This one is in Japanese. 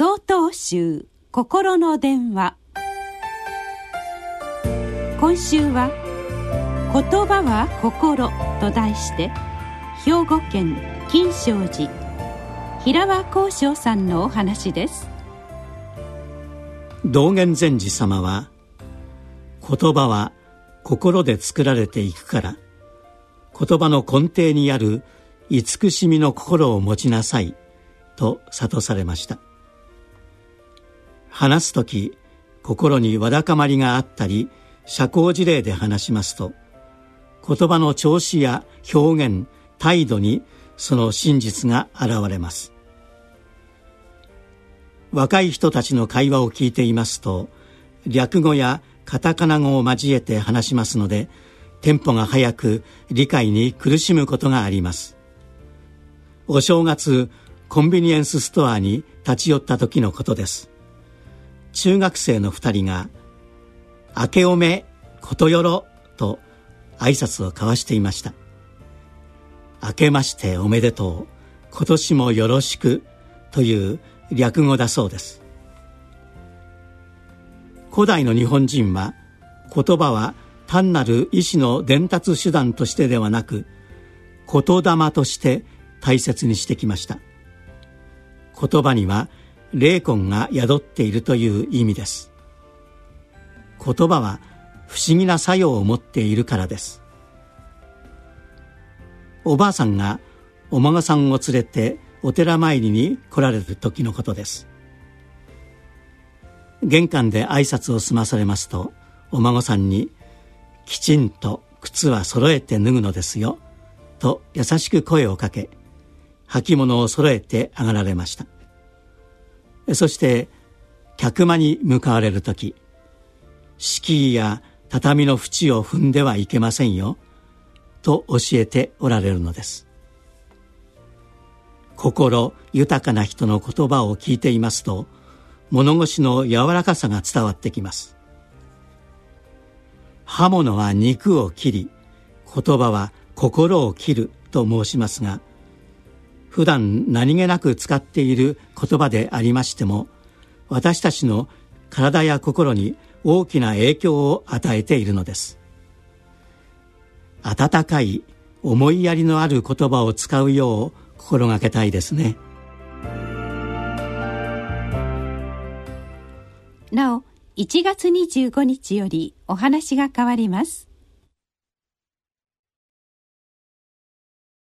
総統集心の電話。今週は「言葉は心」と題して兵庫県金正寺平和光章さんのお話です。道元禅師様は言葉は心で作られていくから言葉の根底にある慈しみの心を持ちなさいと諭されました。話す時心にわだかまりがあったり社交辞令で話しますと言葉の調子や表現態度にその真実が現れます。若い人たちの会話を聞いていますと略語やカタカナ語を交えて話しますのでテンポが速く理解に苦しむことがあります。お正月コンビニエンスストアに立ち寄った時のことです。中学生の二人が「明けおめことよろ」と挨拶を交わしていました明けましておめでとう今年もよろしくという略語だそうです。古代の日本人は言葉は単なる意思の伝達手段としてではなく言霊として大切にしてきました。言葉には霊魂が宿っているという意味です。言葉は不思議な作用を持っているからです。おばあさんがお孫さんを連れてお寺参りに来られる時のことです。玄関で挨拶を済まされますとお孫さんに「きちんと靴は揃えて脱ぐのですよ」と優しく声をかけ履物を揃えて上がられました。そして客間に向かわれる時敷居や畳の縁を踏んではいけませんよと教えておられるのです。心豊かな人の言葉を聞いていますと物腰の柔らかさが伝わってきます。刃物は肉を切り言葉は心を切ると申しますが普段何気なく使っている言葉でありましても私たちの体や心に大きな影響を与えているのです。温かい思いやりのある言葉を使うよう心がけたいですね。なお1月25日よりお話が変わります。